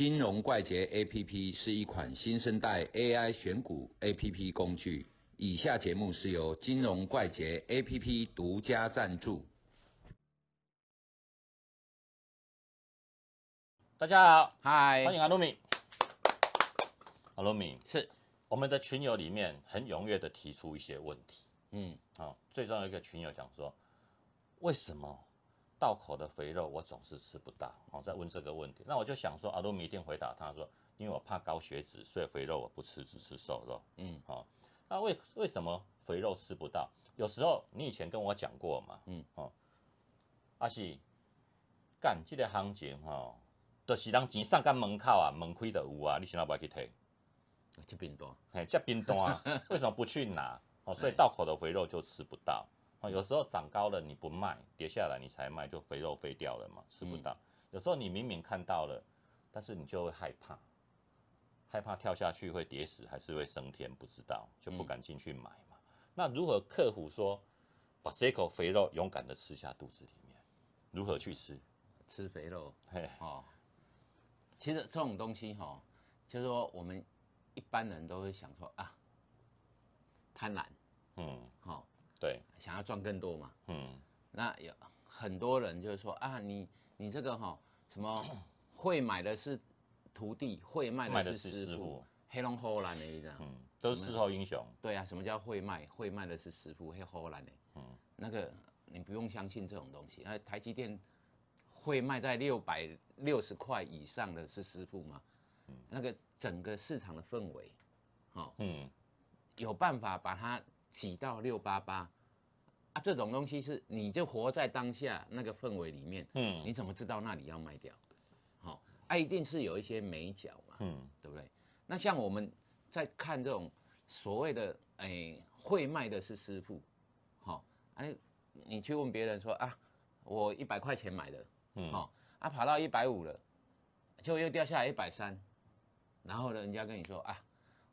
金融怪杰 APP 是一款新生代 AI 选股 APP 工具。以下节目是由金融怪杰 APP 独家赞助。大家好，嗨，欢迎阿鲁米。阿鲁米，是，我们的群友里面很踊跃的提出一些问题。嗯，好、最重要一个群友讲说，为什么道口的肥肉我总是吃不到？哦，在问这个问题，那我就想说，阿鲁米一定回答他说，因为我怕高血脂，所以肥肉我不吃，只吃瘦肉。嗯，好、那为为什么肥肉吃不到？有时候你以前跟我讲过嘛，嗯，哦，阿是干这个行情吼、就是人钱送到门口啊，门开就有啊，你想要不要去摕？这边多，哎，这冰冻啊，为什么不去拿？哦，所以道口的肥肉就吃不到。哦，有时候涨高了你不卖，跌下来你才卖，就肥肉飞掉了嘛，吃不到。有时候你明明看到了，但是你就会害怕，害怕跳下去会跌死还是会升天，不知道就不敢进去买嘛。那如何克服说把这口肥肉勇敢的吃下肚子里面？如何去吃？吃肥肉嘿，哦。其实这种东西哈、哦，就是说我们一般人都会想说啊，贪婪，嗯，哦，对，想要赚更多嘛。嗯，那有很多人就是说啊，你你这个哈、什么会买的是徒弟，会卖卖的的是师傅黑龙后兰的一张。嗯，都是事后英雄。对啊，什么叫会卖？会卖的是师傅，黑后兰的。嗯那个你不用相信这种东西。那台积电会卖在六百六十块以上的是师傅吗？那个整个市场的氛围，哦，嗯，有办法把它挤到六八八啊？这种东西是你就活在当下那个氛围里面，嗯你怎么知道那里要卖掉？好、啊，一定是有一些美角嘛，嗯对不对？那像我们在看这种所谓的哎会卖的是师傅，好、哎，你去问别人说啊，我一百块钱买的，嗯哦，啊跑到一百五了，就又掉下来一百三，然后呢，人家跟你说啊，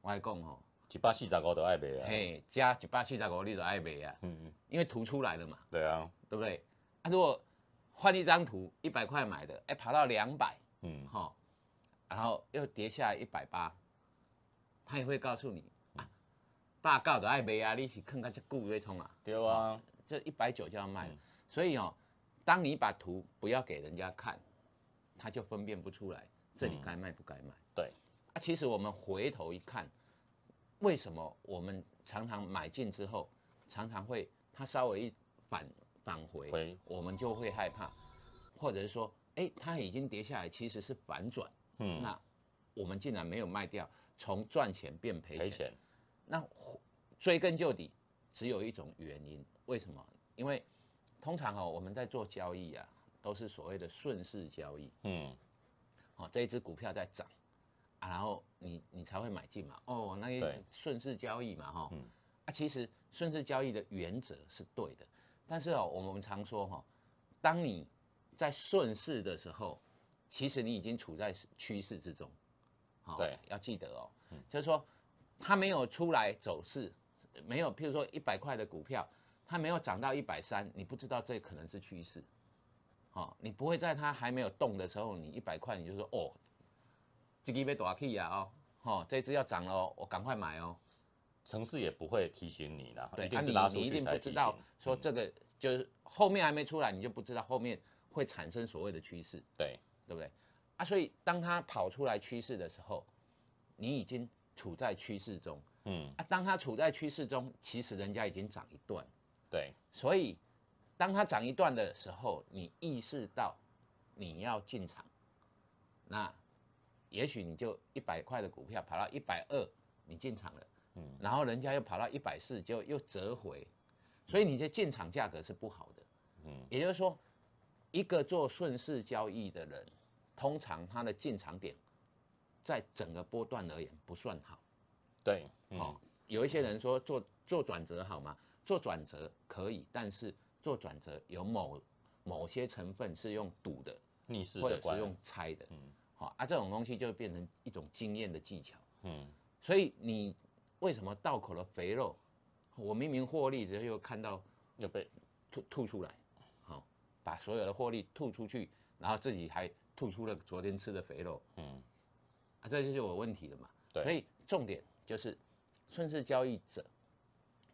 我还讲哦，一百四十五都爱卖啊。嘿，加一百四十五你都爱卖啊，嗯嗯，因为图出来了嘛，对啊，对不对？啊，如果换一张图，一百块买的，哎，跑到两百，嗯。哈、然后又跌下来一百八，他也会告诉你啊，大告的爱卖啊，你是看看这股会冲啊，对啊，这一百九就要卖所以哦，当你把图不要给人家看，他就分辨不出来这里该卖不该卖。对，啊，其实我们回头一看，为什么我们常常买进之后，常常会它稍微一反返回，我们就会害怕，或者是说，哎，它已经跌下来，其实是反转，嗯，那我们竟然没有卖掉，从赚钱变赔钱，赔钱，那追根究底，只有一种原因，为什么？因为通常哦，我们在做交易啊，都是所谓的顺势交易。嗯。哦，这一只股票在涨啊，然后你你才会买进嘛。哦，那对个顺势交易嘛，哈、嗯啊，其实顺势交易的原则是对的，但是哦，我们常说哈、当你在顺势的时候，其实你已经处在趋势之中。好、对，要记得哦，就是说它没有出来走势，没有，譬如说一百块的股票，它没有涨到一百三，你不知道这可能是趋势。好、你不会在它还没有动的时候，你一百块你就说哦，这个被大起呀哦，哦，这只要涨了哦，我赶快买哦。城市也不会提醒你啦，对，一定啊是拉出你你一定。不知道说这个就是后面还没出来，你就不知道后面会产生所谓的趋势，对，对不对？啊，所以当它跑出来趋势的时候，你已经处在趋势中嗯，啊。当它处在趋势中，其实人家已经涨一段，对，所以当它涨一段的时候，你意识到你要进场，那也许你就一百块的股票跑到一百二，你进场了，嗯然后人家又跑到一百四，就又折回，所以你的进场价格是不好的。嗯也就是说，一个做顺势交易的人，通常他的进场点，在整个波段而言不算好。对，嗯哦，有一些人说做做转折好吗？做转折可以，但是做转折有某某些成分是用赌的，逆势或者是，用猜的，嗯好、啊，这种东西就变成一种经验的技巧。嗯所以你为什么道口的肥肉，我明明获利，只后又看到又被吐吐出来，好、把所有的获利吐出去，然后自己还吐出了昨天吃的肥肉，嗯啊，这就是我问题了嘛。对所以重点就是顺势交易者，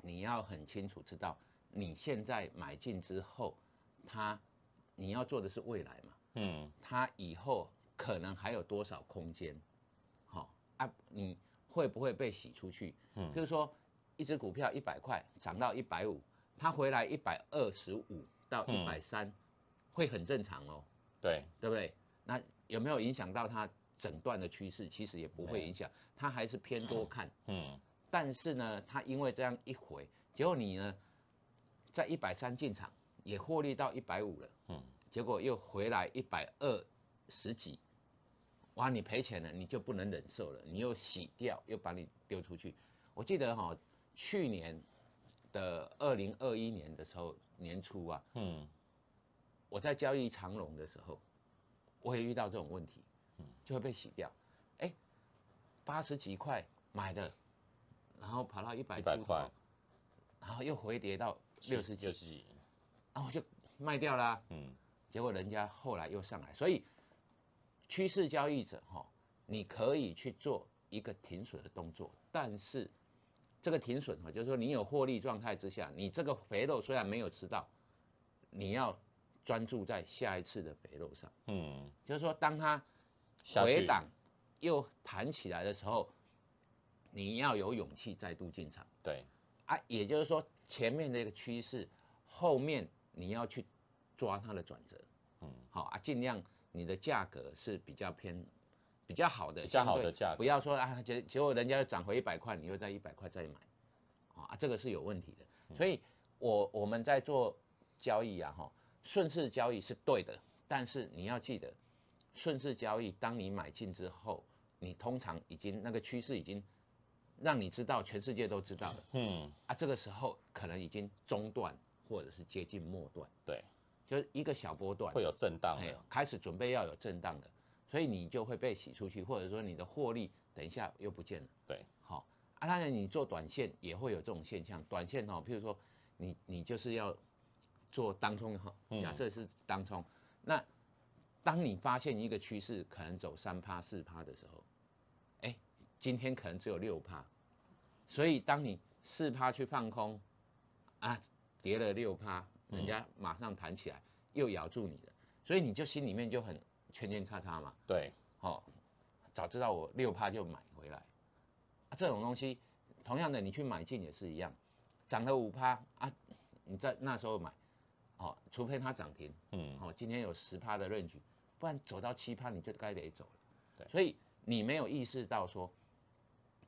你要很清楚知道你现在买进之后，它你要做的是未来嘛，嗯，它以后可能还有多少空间？好、啊，你会不会被洗出去？嗯譬如说一只股票一百块涨到一百五，它回来一百二十五到一嗯百三，会很正常哦。对，对不对？那有没有影响到它整段的趋势？其实也不会影响，它还是偏多看。嗯，但是呢，它因为这样一回，结果你呢，在一百三进场，也获利到一百五了，嗯，结果又回来一百二十几，哇，你赔钱了，你就不能忍受了，你又洗掉，又把你丢出去。我记得哈、去年的二零二一年的时候年初啊，嗯，我在交易长龙的时候，我也遇到这种问题，就会被洗掉。哎，八十几块买的，然后跑到一百一百块，然后又回跌到六十几六，十几，然后我就卖掉啦、嗯，结果人家后来又上来，所以趋势交易者哈、你可以去做一个停损的动作，但是这个停损哈，就是说你有获利状态之下，你这个肥肉虽然没有吃到，你要专注在下一次的肥肉上，嗯，就是说当它回档又弹起来的时候，你要有勇气再度进场。对，啊，也就是说前面的一个趋势，后面你要去抓它的转折，嗯，好啊，尽量你的价格是比较偏比较好的，比较好的价格。不要说啊结结果人家又涨回一百块，你又在一百块再买，啊，这个是有问题的。嗯。所以我我们在做交易啊，哈，顺势交易是对的，但是你要记得，顺势交易，当你买进之后，你通常已经那个趋势已经让你知道，全世界都知道了。嗯，啊，这个时候可能已经中断或者是接近末段，对，就是一个小波段，会有震荡哎的，开始准备要有震荡的，所以你就会被洗出去，或者说你的获利等一下又不见了。对，好、啊，当然你做短线也会有这种现象，短线哦，譬如说你你就是要做当冲哈，嗯。假设是当冲，那当你发现一个趋势可能走三趴四趴的时候，哎，今天可能只有六趴，所以当你四趴去放空，啊，跌了六趴，人家马上弹起来又咬住你的，所以你就心里面就很圈圈叉叉嘛，对，哦，早知道我六趴就买回来，啊，这种东西，同样的你去买进也是一样，涨了五趴啊，你在那时候买，哦，除非它涨停，嗯，哦，今天有十趴的认举，不然走到七趴你就该得走了。对。所以你没有意识到说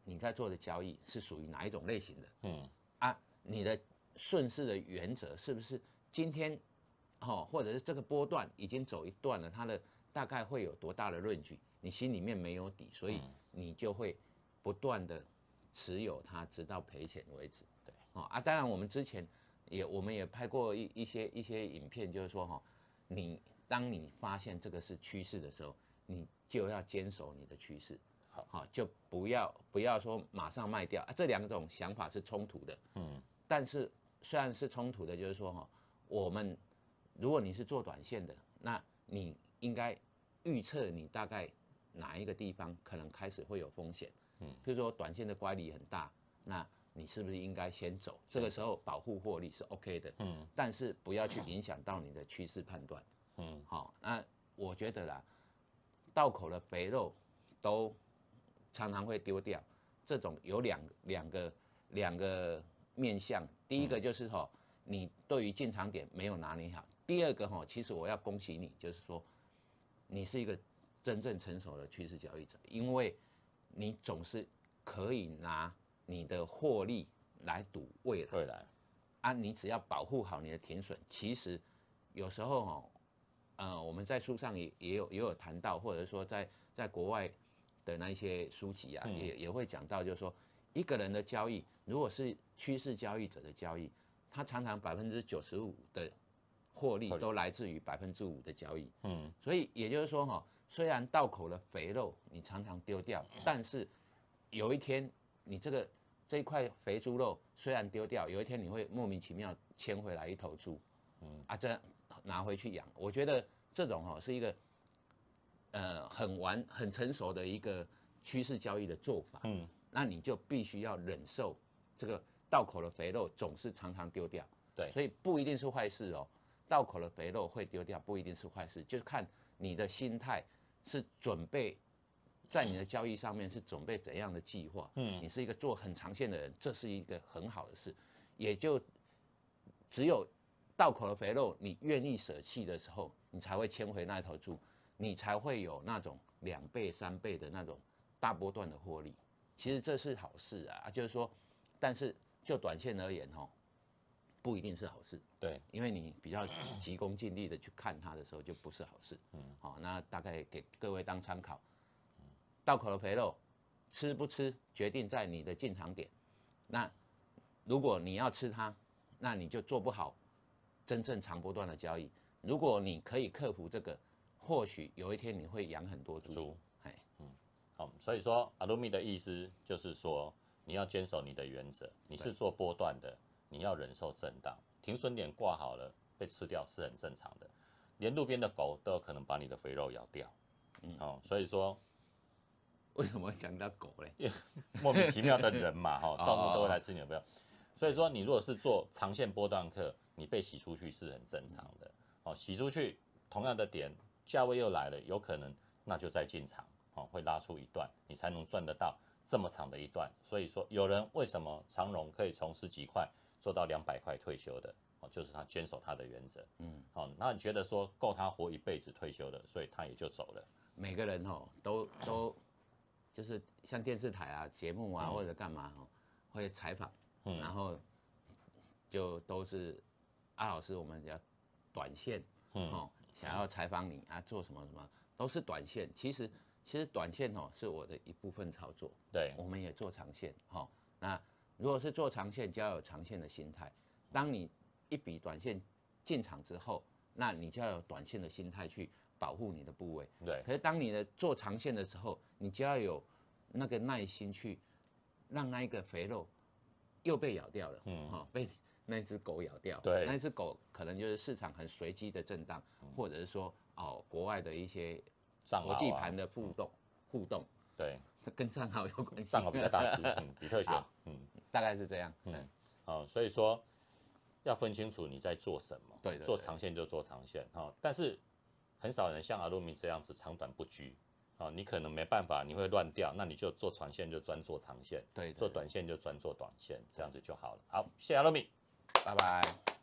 你在做的交易是属于哪一种类型的。嗯，啊？你的顺势的原则是不是今天，哦，或者是这个波段已经走一段了，它的大概会有多大的论据？你心里面没有底，所以嗯你就会不断的持有它，直到赔钱为止。对，哦啊，当然我们之前也我们也拍过一一些一些影片，就是说哈、你当你发现这个是趋势的时候，你就要坚守你的趋势，好就不要不要说马上卖掉啊，这两种想法是冲突的。嗯，但是虽然是冲突的，就是说哈、我们如果你是做短线的，那你应该预测你大概哪一个地方可能开始会有风险，嗯。譬如说短线的乖离很大，那你是不是应该先走？这个时候保护获利是 OK 的，嗯，但是不要去影响到你的趋势判断。嗯，好、那我觉得啦，道口的肥肉都常常会丢掉，这种有两两个两个面向，第一个就是哈、你对于进场点没有拿捏好；第二个哈、其实我要恭喜你，就是说你是一个真正成熟的趋势交易者，因为你总是可以拿你的获利来赌未来。未来，啊，你只要保护好你的停损，其实有时候哦，呃，我们在书上也也有也有谈到，或者说在在国外的那一些书籍啊，嗯也也会讲到，就是说一个人的交易，如果是趋势交易者的交易，他常常百分之九十五的获利都来自于百分之五的交易，嗯，所以也就是说哈、虽然道口的肥肉你常常丢掉，但是有一天你这个这一块肥猪肉虽然丢掉，有一天你会莫名其妙牵回来一头猪，嗯。啊，这样拿回去养，我觉得这种哈、是一个呃很完很成熟的一个趋势交易的做法，嗯，那你就必须要忍受这个道口的肥肉总是常常丢掉，对所以不一定是坏事哦。道口的肥肉会丢掉，不一定是坏事，就是看你的心态是准备在你的交易上面是准备怎样的计划。嗯你是一个做很长线的人，这是一个很好的事，也就只有道口的肥肉你愿意舍弃的时候，你才会牵回那头猪，你才会有那种两倍、三倍的那种大波段的获利。其实这是好事啊，就是说，但是就短线而言哦，不一定是好事。对，因为你比较急功近利的去看它的时候，就不是好事。嗯，好、那大概给各位当参考。道口的肥肉吃不吃，决定在你的进场点。那如果你要吃它，那你就做不好真正长波段的交易。如果你可以克服这个，或许有一天你会养很多猪。猪，哎，好，所以说阿鲁米的意思就是说，你要坚守你的原则，你是做波段的，你要忍受震荡，停损点挂好了，被吃掉是很正常的，连路边的狗都有可能把你的肥肉咬掉。嗯，哦，所以说为什么会讲到狗嘞？莫名其妙的人嘛，哈，哦动物都会来吃你的肥肉。所以说，你如果是做长线波段客，你被洗出去是很正常的。哦，洗出去同样的点，价位又来了，有可能那就再进场，哦，会拉出一段，你才能赚得到这么长的一段。所以说，有人为什么长荣可以从十几块做到两百块退休的？哦，就是他坚守他的原则。嗯，哦，那你觉得说够他活一辈子退休的，所以他也就走了。每个人哦，都都就是像电视台啊、节目啊、或者干嘛哦，会采访，嗯然后就都是阿老师，我们要短线，嗯哦，想要采访你啊，做什么什么，都是短线。其实其实短线哦是我的一部分操作，对，我们也做长线，哈、那如果是做长线，就要有长线的心态。当你一笔短线进场之后，那你就要有短线的心态去保护你的部位。对，可是当你的做长线的时候，你就要有那个耐心去让那一个肥肉又被咬掉了，嗯嗯，哈、被那只狗咬掉，对那只狗可能就是市场很随机的震荡，或者是说哦国外的一些上国际盘的互动、互动，对，这跟账号有关系，上好比较大只，嗯，比特犬好，嗯。大概是这样，嗯。嗯，哦，所以说要分清楚你在做什么，对做长线就做长线哈、哦，但是很少人像阿鲁米这样子长短不拘哦，你可能没办法，你会乱掉，那你就做长线就专做长线，对，对做短线就专做短线，这样子就好了。好，谢谢阿鲁米。拜拜。